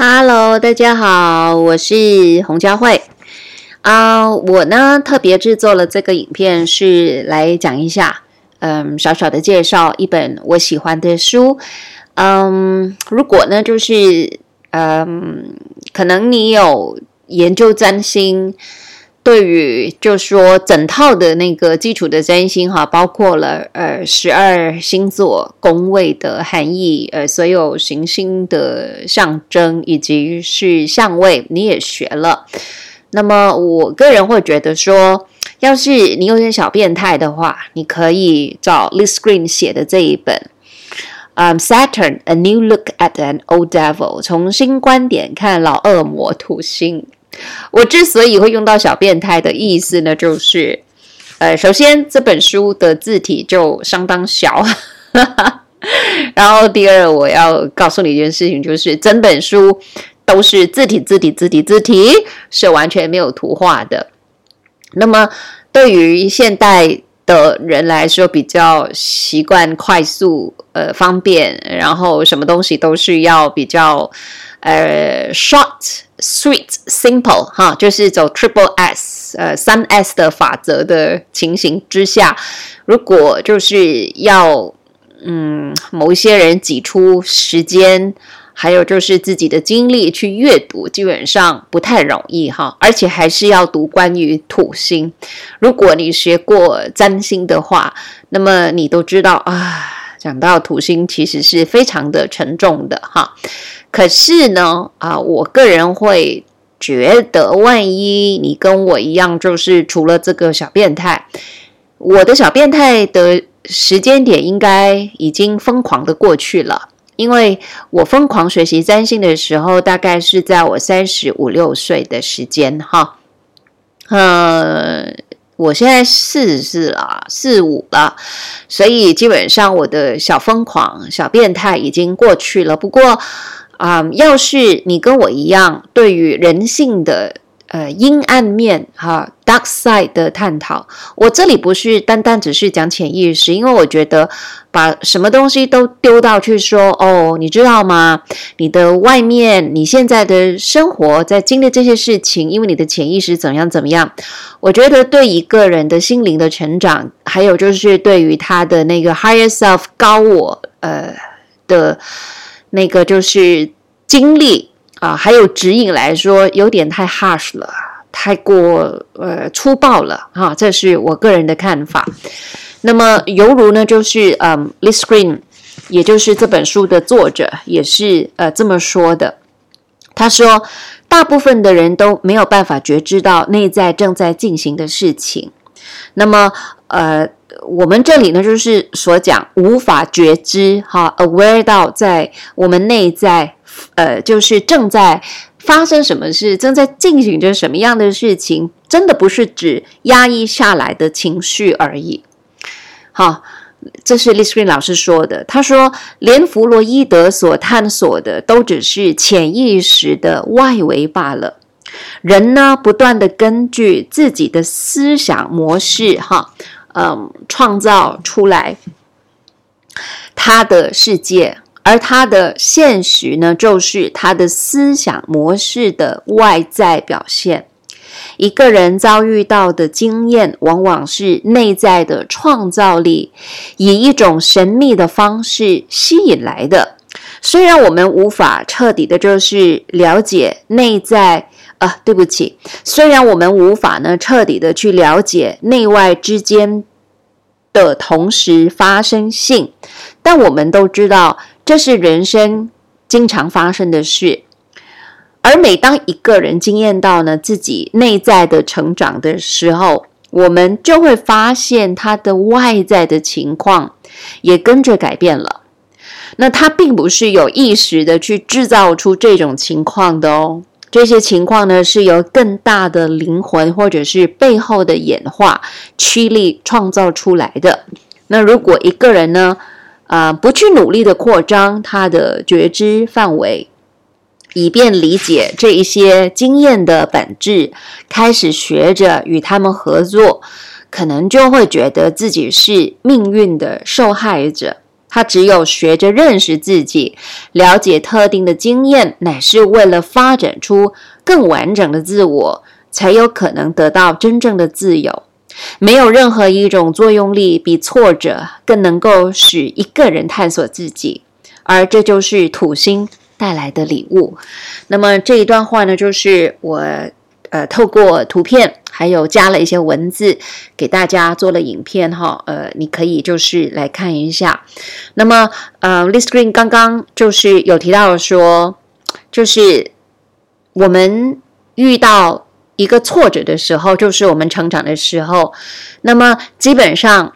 Hello，大家好，我是洪佳慧。啊、我呢特别制作了这个影片，是来讲一下，嗯，小小的介绍一本我喜欢的书。嗯，如果呢，就是，嗯，可能你有研究占星。对于就说整套的那个基础的占星哈，包括了呃十二星座宫位的含义，呃所有行星的象征以及是相位，你也学了。那么我个人会觉得说，要是你有点小变态的话，你可以找 Liz Green 写的这一本，嗯，Saturn: A New Look at an Old Devil，从新观点看老恶魔土星。我之所以会用到“小变态”的意思呢，就是，呃，首先这本书的字体就相当小，然后第二，我要告诉你一件事情，就是整本书都是字体、字体、字体、字体，是完全没有图画的。那么，对于现代的人来说，比较习惯快速、呃，方便，然后什么东西都是要比较。呃，short, sweet, simple，哈，就是走 triple S，呃，三 S 的法则的情形之下，如果就是要，嗯，某一些人挤出时间，还有就是自己的精力去阅读，基本上不太容易哈，而且还是要读关于土星。如果你学过占星的话，那么你都知道啊，讲到土星其实是非常的沉重的哈。可是呢，啊，我个人会觉得，万一你跟我一样，就是除了这个小变态，我的小变态的时间点应该已经疯狂的过去了，因为我疯狂学习占星的时候，大概是在我三十五六岁的时间，哈，呃，我现在四十四了，四五了，所以基本上我的小疯狂、小变态已经过去了，不过。啊、要是你跟我一样，对于人性的呃阴暗面哈 dark side 的探讨，我这里不是单单只是讲潜意识，因为我觉得把什么东西都丢到去说哦，你知道吗？你的外面，你现在的生活在经历这些事情，因为你的潜意识怎么样怎么样？我觉得对一个人的心灵的成长，还有就是对于他的那个 higher self 高我呃的。那个就是经历啊，还有指引来说，有点太 harsh 了，太过呃粗暴了哈，这是我个人的看法。那么犹如呢，就是嗯，Liz Greene，也就是这本书的作者，也是呃这么说的。他说，大部分的人都没有办法觉知到内在正在进行的事情。那么呃。我们这里呢，就是所讲无法觉知哈，aware 到在我们内在，呃，就是正在发生什么事，正在进行着什么样的事情，真的不是指压抑下来的情绪而已。好，这是 Liz Greene 老师说的。他说，连弗洛伊德所探索的都只是潜意识的外围罢了。人呢，不断地根据自己的思想模式，哈。嗯，创造出来他的世界，而他的现实呢，就是他的思想模式的外在表现。一个人遭遇到的经验，往往是内在的创造力以一种神秘的方式吸引来的。虽然我们无法彻底的，就是了解内在。啊，对不起，虽然我们无法呢彻底的去了解内外之间的同时发生性，但我们都知道这是人生经常发生的事。而每当一个人经验到呢自己内在的成长的时候，我们就会发现他的外在的情况也跟着改变了。那他并不是有意识的去制造出这种情况的哦。这些情况呢，是由更大的灵魂或者是背后的演化驱力创造出来的。那如果一个人呢，呃，不去努力的扩张他的觉知范围，以便理解这一些经验的本质，开始学着与他们合作，可能就会觉得自己是命运的受害者。他只有学着认识自己，了解特定的经验，乃是为了发展出更完整的自我，才有可能得到真正的自由。没有任何一种作用力比挫折更能够使一个人探索自己，而这就是土星带来的礼物。那么这一段话呢，就是我呃透过图片还有加了一些文字给大家做了影片哈，呃，你可以就是来看一下。那么呃，List Green 刚刚就是有提到说，就是我们遇到。一个挫折的时候，就是我们成长的时候。那么，基本上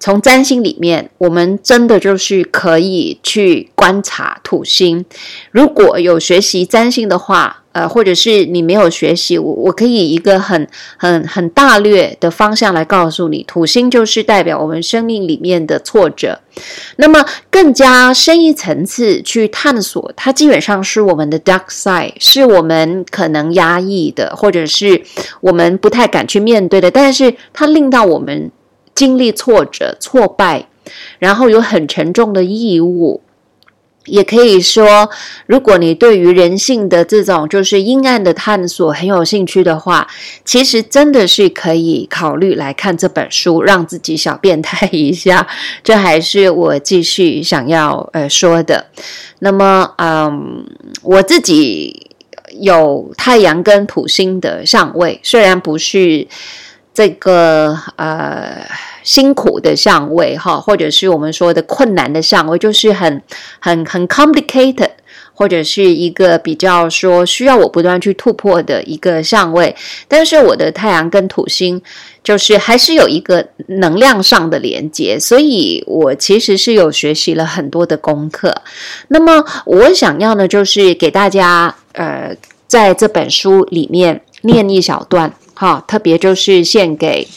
从占星里面，我们真的就是可以去观察土星。如果有学习占星的话，呃，或者是你没有学习，我我可以一个很很很大略的方向来告诉你，土星就是代表我们生命里面的挫折。那么更加深一层次去探索，它基本上是我们的 dark side，是我们可能压抑的，或者是我们不太敢去面对的，但是它令到我们经历挫折、挫败，然后有很沉重的义务。也可以说，如果你对于人性的这种就是阴暗的探索很有兴趣的话，其实真的是可以考虑来看这本书，让自己小变态一下。这还是我继续想要呃说的。那么，嗯，我自己有太阳跟土星的上位，虽然不是这个呃。辛苦的相位哈，或者是我们说的困难的相位，就是很很很 complicated，或者是一个比较说需要我不断去突破的一个相位。但是我的太阳跟土星就是还是有一个能量上的连接，所以我其实是有学习了很多的功课。那么我想要呢，就是给大家呃，在这本书里面念一小段好，特别就是献给。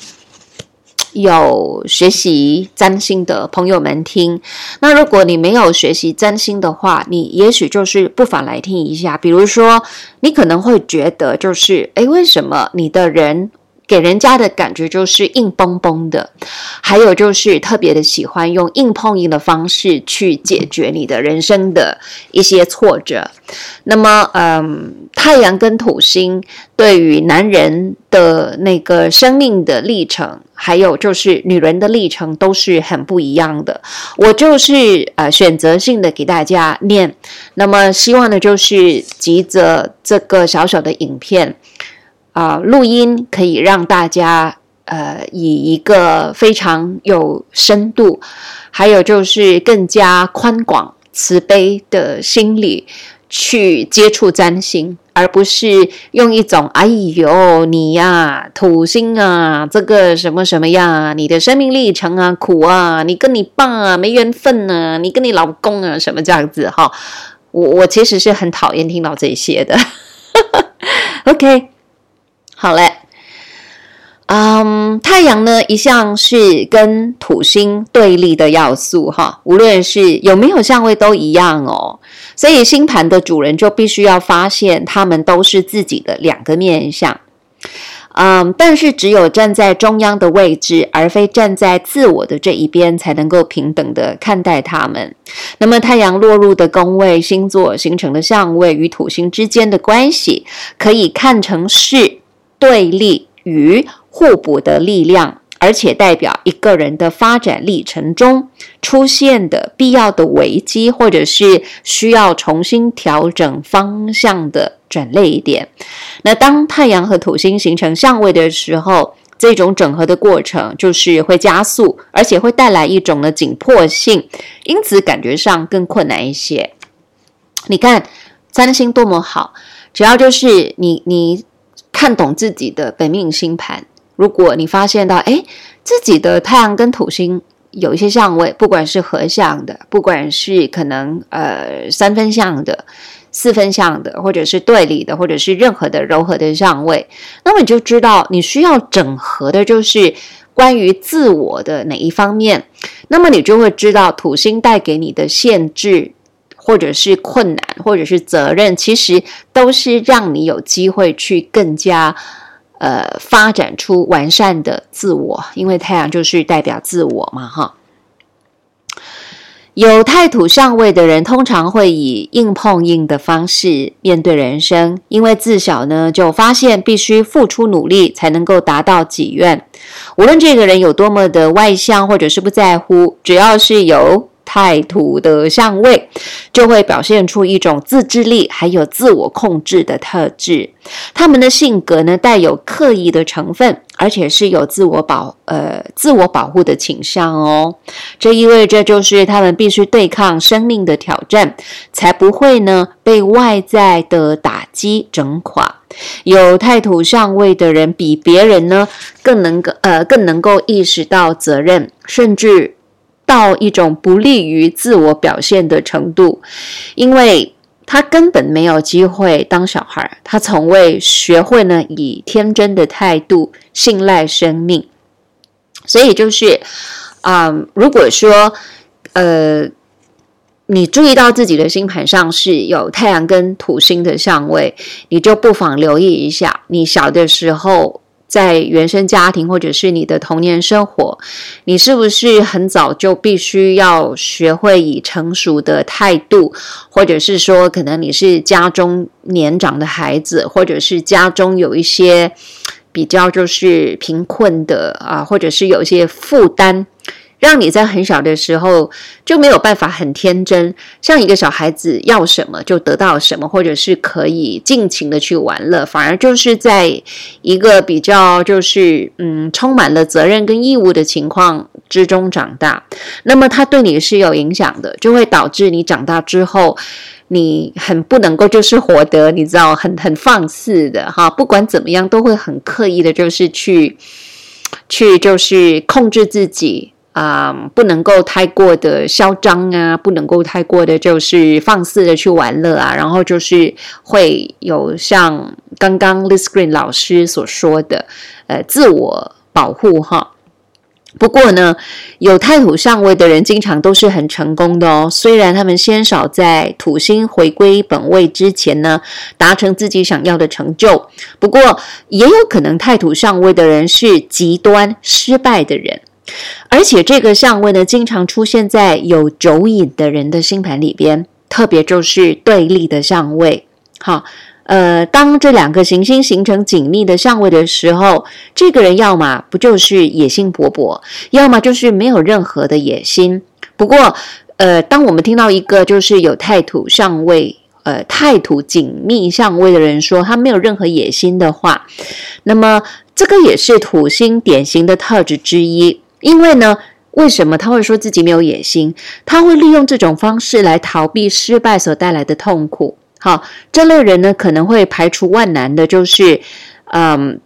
有学习占星的朋友们听，那如果你没有学习占星的话，你也许就是不妨来听一下。比如说，你可能会觉得就是，诶，为什么你的人？给人家的感觉就是硬邦邦的，还有就是特别的喜欢用硬碰硬的方式去解决你的人生的一些挫折。那么，嗯，太阳跟土星对于男人的那个生命的历程，还有就是女人的历程，都是很不一样的。我就是呃选择性的给大家念，那么希望呢就是借着这个小小的影片。啊、呃，录音可以让大家呃以一个非常有深度，还有就是更加宽广慈悲的心理去接触占星，而不是用一种“哎呦你呀土星啊，这个什么什么呀，你的生命历程啊苦啊，你跟你爸啊没缘分啊，你跟你老公啊什么这样子哈”，我我其实是很讨厌听到这些的。OK。好嘞，嗯，太阳呢一向是跟土星对立的要素哈，无论是有没有相位都一样哦。所以星盘的主人就必须要发现，他们都是自己的两个面相。嗯，但是只有站在中央的位置，而非站在自我的这一边，才能够平等的看待他们。那么，太阳落入的宫位星座形成的相位与土星之间的关系，可以看成是。对立与互补的力量，而且代表一个人的发展历程中出现的必要的危机，或者是需要重新调整方向的转捩点。那当太阳和土星形成相位的时候，这种整合的过程就是会加速，而且会带来一种的紧迫性，因此感觉上更困难一些。你看三星多么好，只要就是你你。看懂自己的本命星盘，如果你发现到，诶，自己的太阳跟土星有一些相位，不管是合相的，不管是可能呃三分相的、四分相的，或者是对立的，或者是任何的柔和的相位，那么你就知道你需要整合的就是关于自我的哪一方面，那么你就会知道土星带给你的限制。或者是困难，或者是责任，其实都是让你有机会去更加呃发展出完善的自我，因为太阳就是代表自我嘛，哈。有太土相位的人，通常会以硬碰硬的方式面对人生，因为自小呢就发现必须付出努力才能够达到己愿。无论这个人有多么的外向，或者是不在乎，只要是有太土的相位，就会表现出一种自制力，还有自我控制的特质。他们的性格呢，带有刻意的成分，而且是有自我保呃自我保护的倾向哦。这意味着就是他们必须对抗生命的挑战，才不会呢被外在的打击整垮。有太土相位的人，比别人呢更能够呃更能够意识到责任，甚至。到一种不利于自我表现的程度，因为他根本没有机会当小孩，他从未学会呢以天真的态度信赖生命，所以就是啊、如果说呃，你注意到自己的星盘上是有太阳跟土星的相位，你就不妨留意一下，你小的时候。在原生家庭或者是你的童年生活，你是不是很早就必须要学会以成熟的态度，或者是说，可能你是家中年长的孩子，或者是家中有一些比较就是贫困的啊，或者是有一些负担。让你在很小的时候就没有办法很天真，像一个小孩子要什么就得到什么，或者是可以尽情的去玩乐，反而就是在一个比较就是嗯充满了责任跟义务的情况之中长大。那么它对你是有影响的，就会导致你长大之后你很不能够就是活得你知道很很放肆的哈，不管怎么样都会很刻意的，就是去去就是控制自己。啊、不能够太过的嚣张啊，不能够太过的就是放肆的去玩乐啊，然后就是会有像刚刚 Liz Green 老师所说的，呃，自我保护哈。不过呢，有太土上位的人经常都是很成功的哦，虽然他们鲜少在土星回归本位之前呢，达成自己想要的成就，不过也有可能太土上位的人是极端失败的人。而且这个相位呢，经常出现在有酒瘾的人的星盘里边，特别就是对立的相位。好，呃，当这两个行星形成紧密的相位的时候，这个人要么不就是野心勃勃，要么就是没有任何的野心。不过，呃，当我们听到一个就是有太土相位，呃，太土紧密相位的人说他没有任何野心的话，那么这个也是土星典型的特质之一。因为呢，为什么他会说自己没有野心？他会利用这种方式来逃避失败所带来的痛苦。好，这类人呢，可能会排除万难的，就是嗯，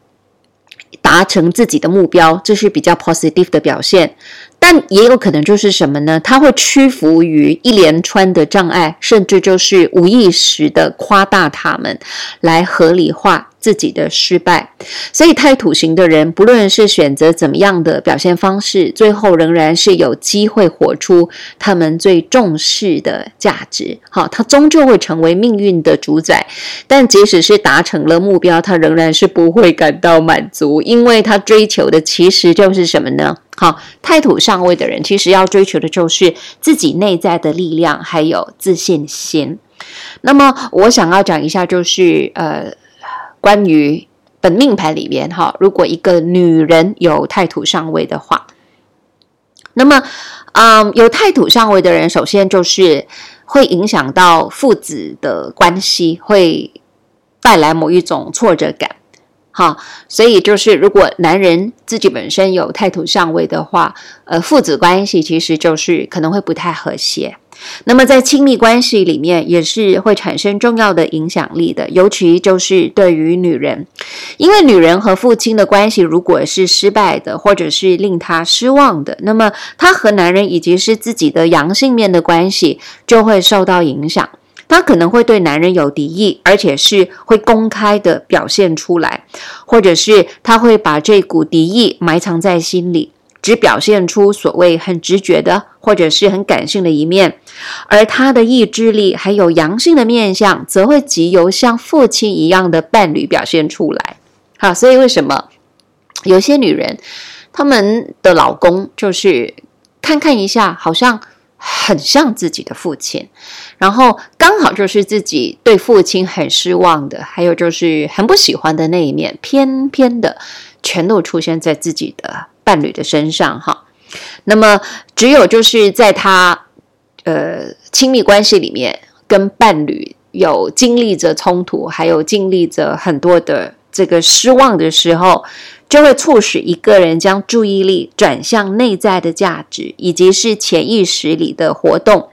达成自己的目标，这是比较 positive 的表现。但也有可能就是什么呢？他会屈服于一连串的障碍，甚至就是无意识的夸大他们，来合理化。自己的失败，所以太土型的人，不论是选择怎么样的表现方式，最后仍然是有机会活出他们最重视的价值。好，他终究会成为命运的主宰。但即使是达成了目标，他仍然是不会感到满足，因为他追求的其实就是什么呢？好，太土上位的人其实要追求的就是自己内在的力量，还有自信心。那么，我想要讲一下，就是呃。关于本命牌里面哈，如果一个女人有太土上位的话，那么，嗯，有太土上位的人，首先就是会影响到父子的关系，会带来某一种挫折感。好，所以就是如果男人自己本身有太土相位的话，呃，父子关系其实就是可能会不太和谐。那么在亲密关系里面也是会产生重要的影响力的，尤其就是对于女人，因为女人和父亲的关系如果是失败的，或者是令她失望的，那么她和男人以及是自己的阳性面的关系就会受到影响。她可能会对男人有敌意，而且是会公开的表现出来，或者是她会把这股敌意埋藏在心里。只表现出所谓很直觉的，或者是很感性的一面，而他的意志力还有阳性的面相，则会借由像父亲一样的伴侣表现出来。好，所以为什么有些女人，她们的老公就是看看一下，好像很像自己的父亲，然后刚好就是自己对父亲很失望的，还有就是很不喜欢的那一面，偏偏的全都出现在自己的伴侣的身上哈。那么只有就是在他呃亲密关系里面跟伴侣有经历着冲突，还有经历着很多的这个失望的时候。就会促使一个人将注意力转向内在的价值，以及是潜意识里的活动。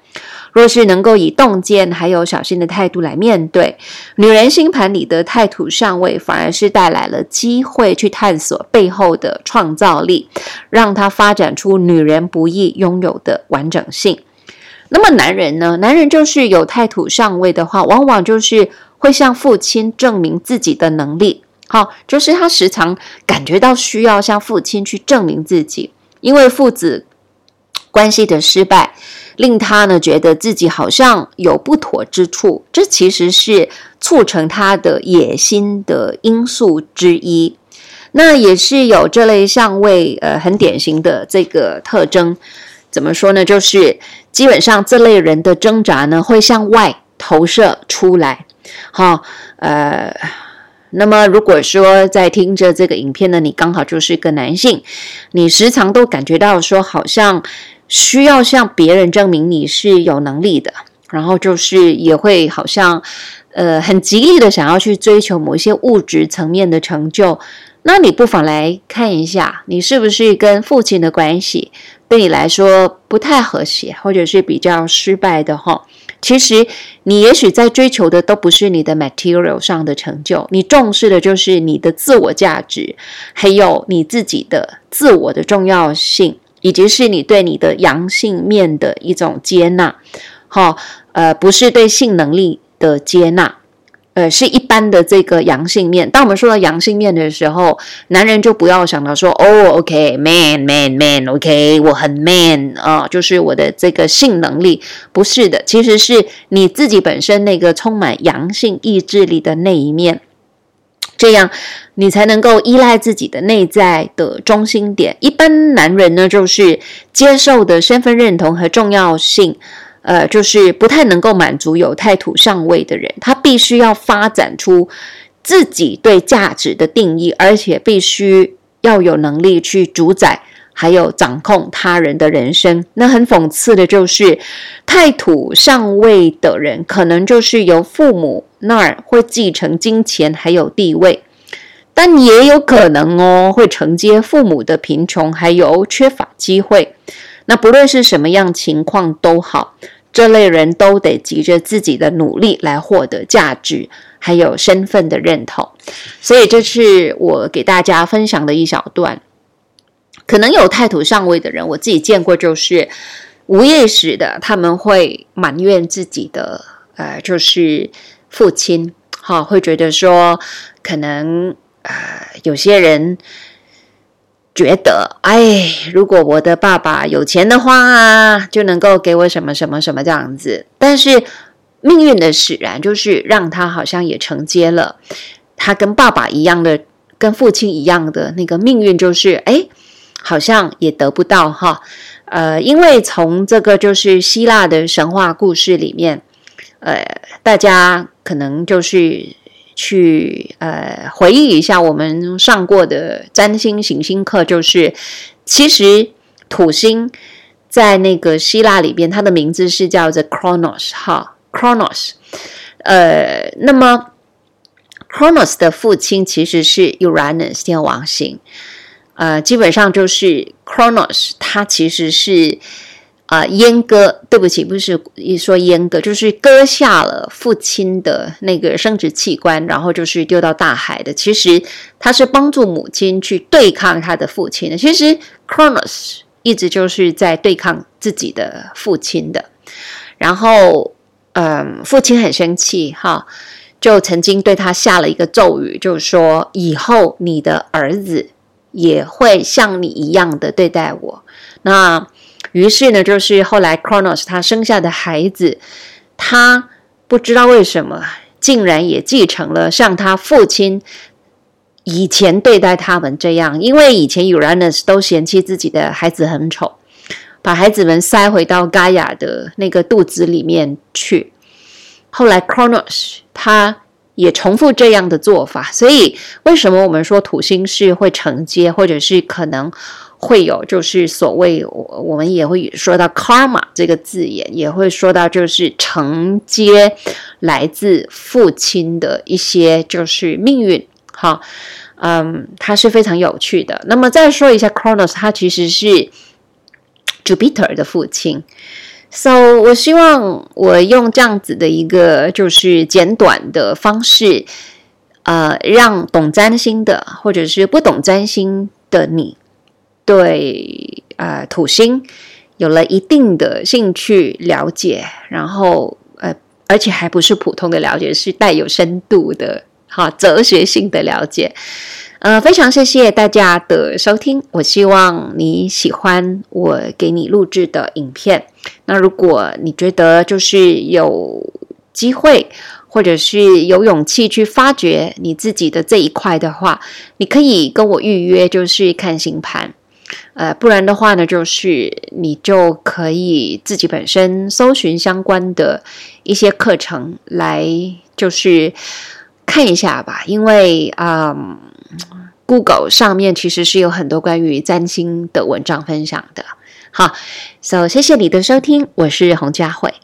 若是能够以洞见还有小心的态度来面对，女人星盘里的太土上位，反而是带来了机会去探索背后的创造力，让她发展出女人不易拥有的完整性。那么男人呢？男人就是有太土上位的话，往往就是会向父亲证明自己的能力。好，就是他时常感觉到需要向父亲去证明自己，因为父子关系的失败，令他呢觉得自己好像有不妥之处，这其实是促成他的野心的因素之一。那也是有这类相位，呃，很典型的这个特征。怎么说呢？就是基本上这类人的挣扎呢，会向外投射出来。好，呃。那么，如果说在听着这个影片呢，你刚好就是一个男性，你时常都感觉到说，好像需要向别人证明你是有能力的，然后就是也会好像，呃，很极力的想要去追求某一些物质层面的成就，那你不妨来看一下，你是不是跟父亲的关系对你来说不太和谐，或者是比较失败的哈？其实，你也许在追求的都不是你的 material 上的成就，你重视的就是你的自我价值，还有你自己的自我的重要性，以及是你对你的阳性面的一种接纳，哈，呃，不是对性能力的接纳。呃，是一般的这个阳性面。当我们说到阳性面的时候，男人就不要想到说，哦，OK，man，man，man，OK，我很 man 啊，就是我的这个性能力，不是的，其实是你自己本身那个充满阳性意志力的那一面，这样你才能够依赖自己的内在的中心点。一般男人呢，就是接受的身份认同和重要性。呃，就是不太能够满足有太土上位的人，他必须要发展出自己对价值的定义，而且必须要有能力去主宰，还有掌控他人的人生。那很讽刺的就是，太土上位的人，可能就是由父母那儿会继承金钱还有地位，但也有可能哦，会承接父母的贫穷，还有缺乏机会。那不论是什么样情况都好，这类人都得急着自己的努力来获得价值，还有身份的认同。所以这是我给大家分享的一小段。可能有太土上位的人，我自己见过，就是无意识的他们会埋怨自己的，呃，就是父亲，哈，会觉得说，可能呃有些人。觉得，哎，如果我的爸爸有钱的话，就能够给我什么什么什么这样子。但是命运的使然，就是让他好像也承接了他跟爸爸一样的、跟父亲一样的那个命运，就是哎，好像也得不到哈。呃，因为从这个就是希腊的神话故事里面，呃，大家可能就是。去呃回忆一下我们上过的占星行星课，就是其实土星在那个希腊里边，它的名字是叫做 Chronos 哈，Chronos。呃，那么 Chronos 的父亲其实是 Uranus 天王星，呃，基本上就是 Chronos，他其实是。啊，阉割，对不起，不是一说阉割，就是割下了父亲的那个生殖器官，然后就是丢到大海的。其实他是帮助母亲去对抗他的父亲的。其实 Cronos 一直就是在对抗自己的父亲的。然后，嗯，父亲很生气，哈，就曾经对他下了一个咒语，就是说以后你的儿子也会像你一样的对待我。那。于是呢，就是后来 Cronos 他生下的孩子，他不知道为什么，竟然也继承了像他父亲以前对待他们这样。因为以前 Uranus 都嫌弃自己的孩子很丑，把孩子们塞回到 Gaia 的那个肚子里面去。后来 Cronos 他也重复这样的做法，所以为什么我们说土星是会承接，或者是可能会有，就是所谓我我们也会说到 karma 这个字眼，也会说到就是承接来自父亲的一些就是命运。好，嗯，它是非常有趣的。那么再说一下 Kronos，他其实是 Jupiter 的父亲。So，我希望我用这样子的一个就是简短的方式，呃，让懂占星的或者是不懂占星的你，对呃土星有了一定的兴趣了解，然后呃，而且还不是普通的了解，是带有深度的，哈，哲学性的了解。呃，非常谢谢大家的收听。我希望你喜欢我给你录制的影片。那如果你觉得就是有机会，或者是有勇气去发掘你自己的这一块的话，你可以跟我预约，就是看星盘。呃，不然的话呢，就是你就可以自己本身搜寻相关的一些课程来，就是看一下吧。因为，嗯。Google 上面其实是有很多关于占星的文章分享的。好，So 谢谢你的收听，我是洪佳慧。